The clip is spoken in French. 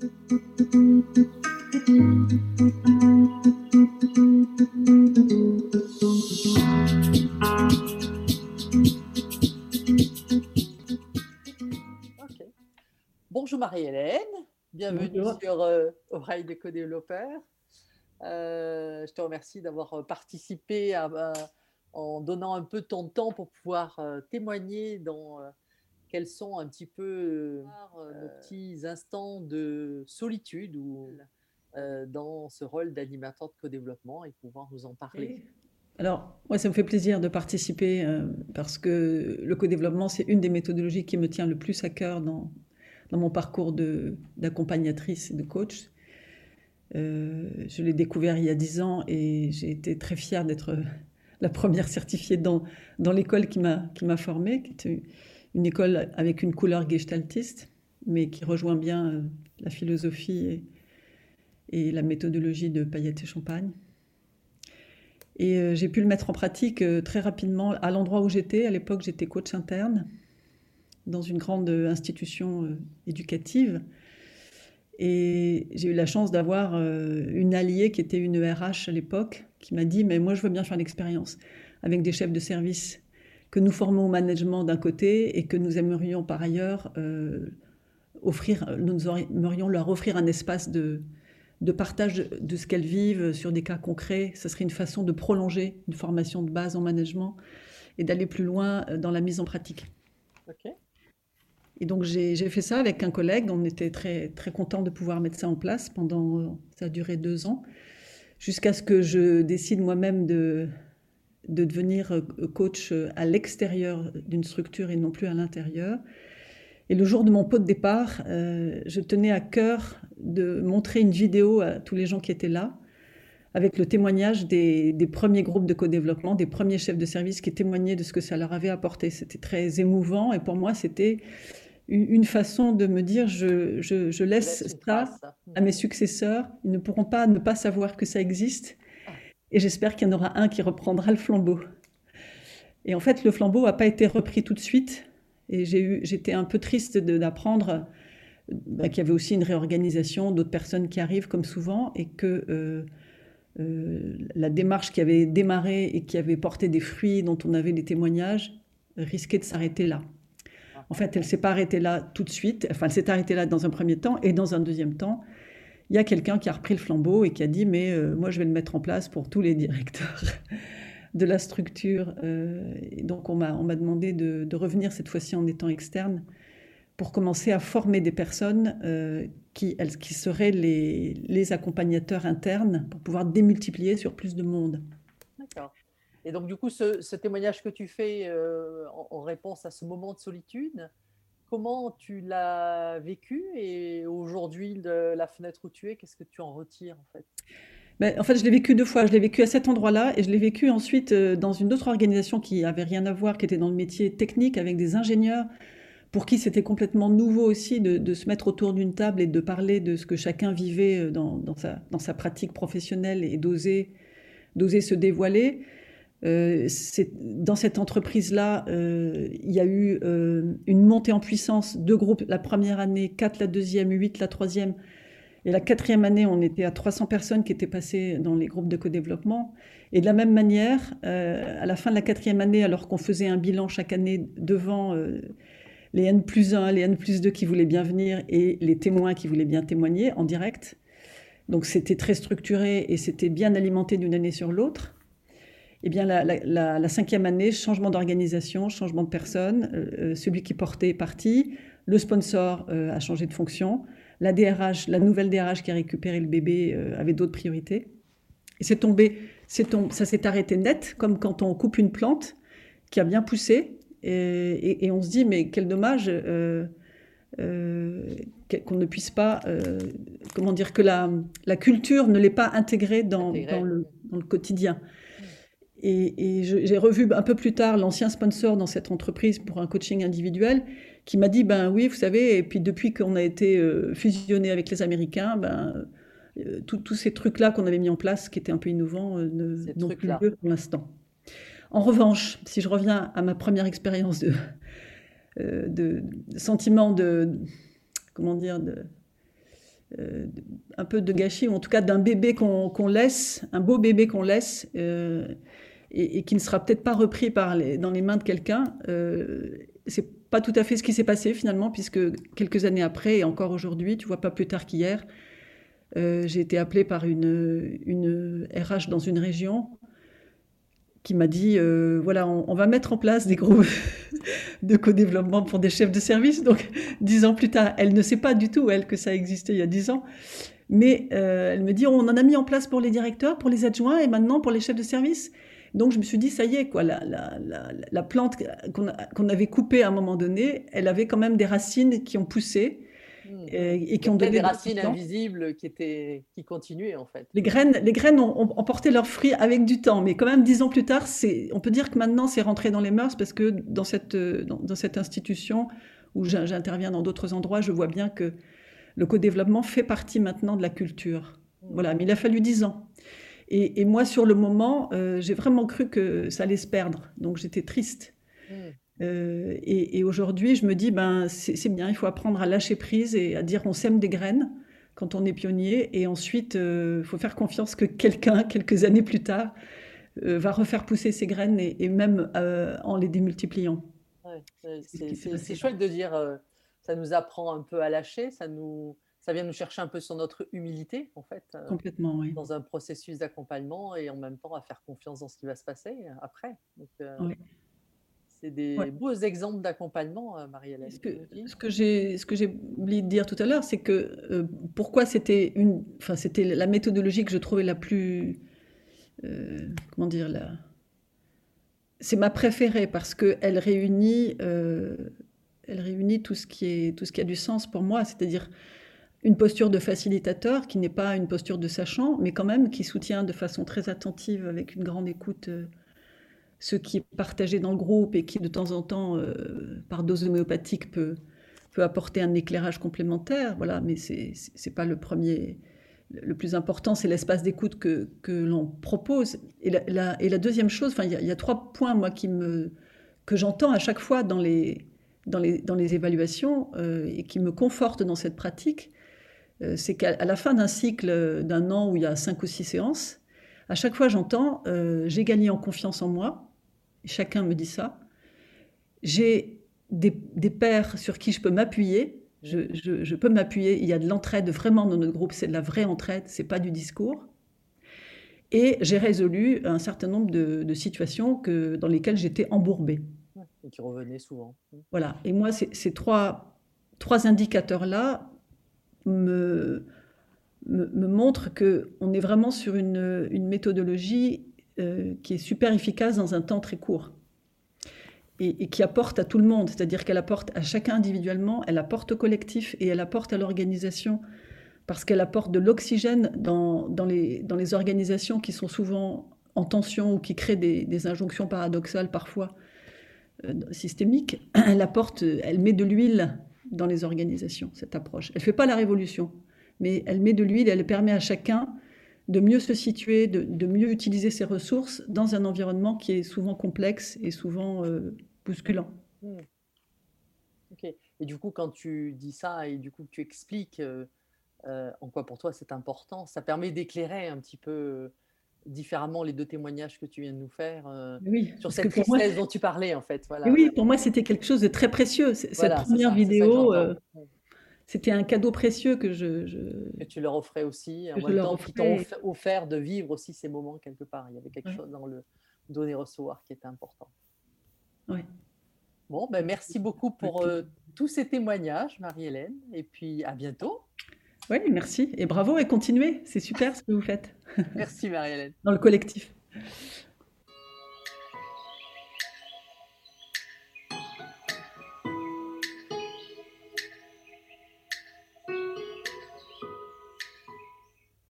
Bonjour Marie-Hélène, bienvenue sur euh, de. Euh, je te remercie d'avoir euh, participé en donnant un peu ton temps pour pouvoir euh, témoigner dans quels sont un petit peu nos petits instants de solitude ou dans ce rôle d'animateur de co-développement et pouvoir nous en parler? Alors, moi, ça me fait plaisir de participer parce que le co-développement, c'est une des méthodologies qui me tient le plus à cœur dans, dans mon parcours d'accompagnatrice et de coach. Euh, je l'ai découvert il y a dix ans et j'ai été très fière d'être la première certifiée dans, dans l'école qui m'a formée, qui était une école avec une couleur gestaltiste, mais qui rejoint bien euh, la philosophie et, la méthodologie de Payette et Champagne. Et euh, j'ai pu le mettre en pratique très rapidement à l'endroit où j'étais. À l'époque, j'étais coach interne dans une grande institution éducative. Et j'ai eu la chance d'avoir euh, une alliée qui était une RH à l'époque, qui m'a dit, mais moi je veux bien faire l'expérience avec des chefs de service que nous formons au management d'un côté et que nous aimerions par ailleurs euh, offrir, nous aimerions leur offrir un espace de, de partage de ce qu'elles vivent sur des cas concrets. Ce serait une façon de prolonger une formation de base en management et d'aller plus loin dans la mise en pratique. Et donc j'ai fait ça avec un collègue. On était très, très content de pouvoir mettre ça en place pendant, ça a duré deux ans, jusqu'à ce que je décide moi-même de, de devenir euh, coach à l'extérieur d'une structure et non plus à l'intérieur. Et le jour de mon pot de départ, euh, je tenais à cœur de montrer une vidéo à tous les gens qui étaient là, avec le témoignage des, des premiers groupes de co-développement, des premiers chefs de service qui témoignaient de ce que ça leur avait apporté. C'était très émouvant et pour moi, c'était une façon de me dire je, je, laisse ça à mes successeurs. Ils ne pourront pas ne pas savoir que ça existe. Et j'espère qu'il y en aura un qui reprendra le flambeau. Et en fait, le flambeau n'a pas été repris tout de suite. Et j'étais un peu triste d'apprendre bah, qu'il y avait aussi une réorganisation, d'autres personnes qui arrivent comme souvent, et que euh, euh, la démarche qui avait démarré et qui avait porté des fruits, dont on avait des témoignages, risquait de s'arrêter là. En fait, elle s'est pas arrêtée là tout de suite. Enfin, elle s'est arrêtée là dans un premier temps. Et dans un deuxième temps, il y a quelqu'un qui a repris le flambeau et qui a dit, mais euh, moi, je vais le mettre en place pour tous les directeurs de la structure. Euh, donc, on m'a demandé de, revenir cette fois-ci en étant externe pour commencer à former des personnes euh, qui, elles, qui seraient les, les accompagnateurs internes pour pouvoir démultiplier sur plus de monde. D'accord. Et donc, du coup, ce, témoignage que tu fais en, réponse à ce moment de solitude, comment tu l'as vécu Et aujourd'hui, de la fenêtre où tu es, qu'est-ce que tu en retires en fait? Ben, en fait, je l'ai vécu deux fois. Je l'ai vécu à cet endroit-là et je l'ai vécu ensuite euh, dans une autre organisation qui avait rien à voir, qui était dans le métier technique avec des ingénieurs pour qui c'était complètement nouveau aussi de, se mettre autour d'une table et de parler de ce que chacun vivait euh, dans, sa, dans sa, pratique professionnelle et d'oser se dévoiler. Euh, dans cette entreprise-là, euh, il y a eu euh, une montée en puissance, deux groupes la première année, quatre la deuxième, huit la troisième. Et la quatrième année, on était à 300 personnes qui étaient passées dans les groupes de co-développement. Et de la même manière, à la fin de la quatrième année, alors qu'on faisait un bilan chaque année devant les N plus 1, les N plus 2 qui voulaient bien venir et les témoins qui voulaient bien témoigner en direct. Donc c'était très structuré et c'était bien alimenté d'une année sur l'autre eh bien, la, cinquième année, changement d'organisation, changement de personne. Euh, euh, celui qui portait est parti. Le sponsor euh, a changé de fonction. La DRH, la nouvelle DRH qui a récupéré le bébé avait d'autres priorités. Et c'est tombé, ça s'est arrêté net, comme quand on coupe une plante qui a bien poussé. Et, on se dit, mais quel dommage qu'on ne puisse pas, comment dire, que la, culture ne l'ait pas intégrée dans, dans, le, dans le quotidien. Et, j'ai revu un peu plus tard l'ancien sponsor dans cette entreprise pour un coaching individuel qui m'a dit ben oui, vous savez, et puis depuis qu'on a été euh, fusionné avec les Américains, ben euh, tous ces trucs-là qu'on avait mis en place, qui étaient un peu innovants, euh, n'ont plus lieu pour l'instant. En revanche, si je reviens à ma première expérience de, de, sentiment de comment dire de un peu de gâchis, ou en tout cas d'un bébé qu'on laisse, un beau bébé qu'on laisse, et, qui ne sera peut-être pas repris par dans les mains de quelqu'un. c'est pas tout à fait ce qui s'est passé finalement, puisque quelques années après, et encore aujourd'hui, tu vois, pas plus tard qu'hier, euh, j'ai été appelée par une, une RH dans une région qui m'a dit euh, voilà, on, va mettre en place des groupes de co-développement pour des chefs de service. Donc, dix ans plus tard, elle ne sait pas du tout, elle, que ça existait il y a dix ans. Mais euh, elle me dit on en a mis en place pour les directeurs, pour les adjoints et maintenant pour les chefs de service. Donc je me suis dit, ça y est, quoi, la, la, la, plante qu'on avait coupée à un moment donné, elle avait quand même des racines qui ont poussé. Hmm. Et, qui ont donné des racines invisibles qui étaient qui continuaient en fait. Les graines, les graines ont, porté leurs fruits avec du temps, mais quand même dix ans plus tard, c'est, on peut dire que maintenant c'est rentré dans les mœurs parce que dans cette dans, cette institution où j'interviens dans d'autres endroits, je vois bien que le co-développement fait partie maintenant de la culture. Hmm. Voilà, mais il a fallu dix ans. Et, moi, sur le moment, euh, j'ai vraiment cru que ça allait se perdre. Donc j'étais triste. Hmm. Euh, et, aujourd'hui, je me dis, ben, c'est bien, il faut apprendre à lâcher prise et à dire on sème des graines quand on est pionnier. Et ensuite, il euh, faut faire confiance que quelqu'un, quelques années plus tard, va refaire pousser ces graines et, même en les démultipliant. c'est chouette de dire, ça nous apprend un peu à lâcher, ça nous ça vient nous chercher un peu sur notre humilité, en fait, euh, Complètement, oui. dans un processus d'accompagnement et en même temps à faire confiance dans ce qui va se passer euh, après. Euh, c'est des beaux exemples d'accompagnement, Marie-Hélène. Ce que, ce que j'ai, oublié de dire tout à l'heure, c'est que pourquoi c'était une, enfin c'était la méthodologie que je trouvais la plus, comment dire la, c'est ma préférée parce que elle réunit, elle réunit tout ce qui est, tout ce qui a du sens pour moi, c'est-à-dire une posture de facilitateur qui n'est pas une posture de sachant, mais quand même qui soutient de façon très attentive, avec une grande écoute, euh, ce qui est partagé dans le groupe et qui de temps en temps, euh, par dose homéopathique, peut, peut apporter un éclairage complémentaire. Voilà, mais c'est n'est pas le premier. Le plus important, c'est l'espace d'écoute que, que l'on propose. Et la, et la, deuxième chose, il y, a trois points moi qui me que j'entends à chaque fois dans les dans les, dans les évaluations euh, et qui me confortent dans cette pratique, c'est qu'à la fin d'un cycle d'un an où il y a cinq ou six séances, à chaque fois j'entends euh, j'ai gagné en confiance en moi. Chacun me dit ça. J'ai des, des pairs sur qui je peux m'appuyer. Je, peux m'appuyer. Il y a de l'entraide vraiment dans notre groupe. C'est de la vraie entraide. C'est pas du discours. Et j'ai résolu un certain nombre de, situations que, dans lesquelles j'étais embourbée. Et qui revenaient souvent. Voilà. Et moi, ces trois, trois indicateurs-là me, me, montre qu'on est vraiment sur une, méthodologie euh, qui est super efficace dans un temps très court. Et, qui apporte à tout le monde, c'est-à-dire qu'elle apporte à chacun individuellement, elle apporte au collectif et elle apporte à l'organisation. Parce qu'elle apporte de l'oxygène dans, dans, les, dans les organisations qui sont souvent en tension ou qui créent des, des injonctions paradoxales parfois euh, systémiques. Elle apporte, elle met de l'huile dans les organisations, cette approche. Elle ne fait pas la révolution, mais elle met de l'huile elle permet à chacun de mieux se situer, de, mieux utiliser ses ressources dans un environnement qui est souvent complexe et souvent euh, bousculant. Hmm. Ok. Et du coup, quand tu dis ça et du coup tu expliques euh, euh, en quoi pour toi c'est important, ça permet d'éclairer un petit peu différemment les deux témoignages que tu viens de nous faire euh, sur cette tristesse dont tu parlais en fait. Voilà. Oui, pour moi c'était quelque chose de très précieux. Cette première vidéo, euh, c'était un cadeau précieux que je, Que tu leur offrais aussi, en même temps qui t'ont offert de vivre aussi ces moments quelque part. Il y avait quelque chose dans le donner-recevoir qui était important. Oui. Bon, ben merci beaucoup pour euh, tous ces témoignages, Marie-Hélène, et puis à bientôt. Oui, merci. Et bravo et continuez. C'est super ce que vous faites. Merci Marie-Hélène. Dans le collectif.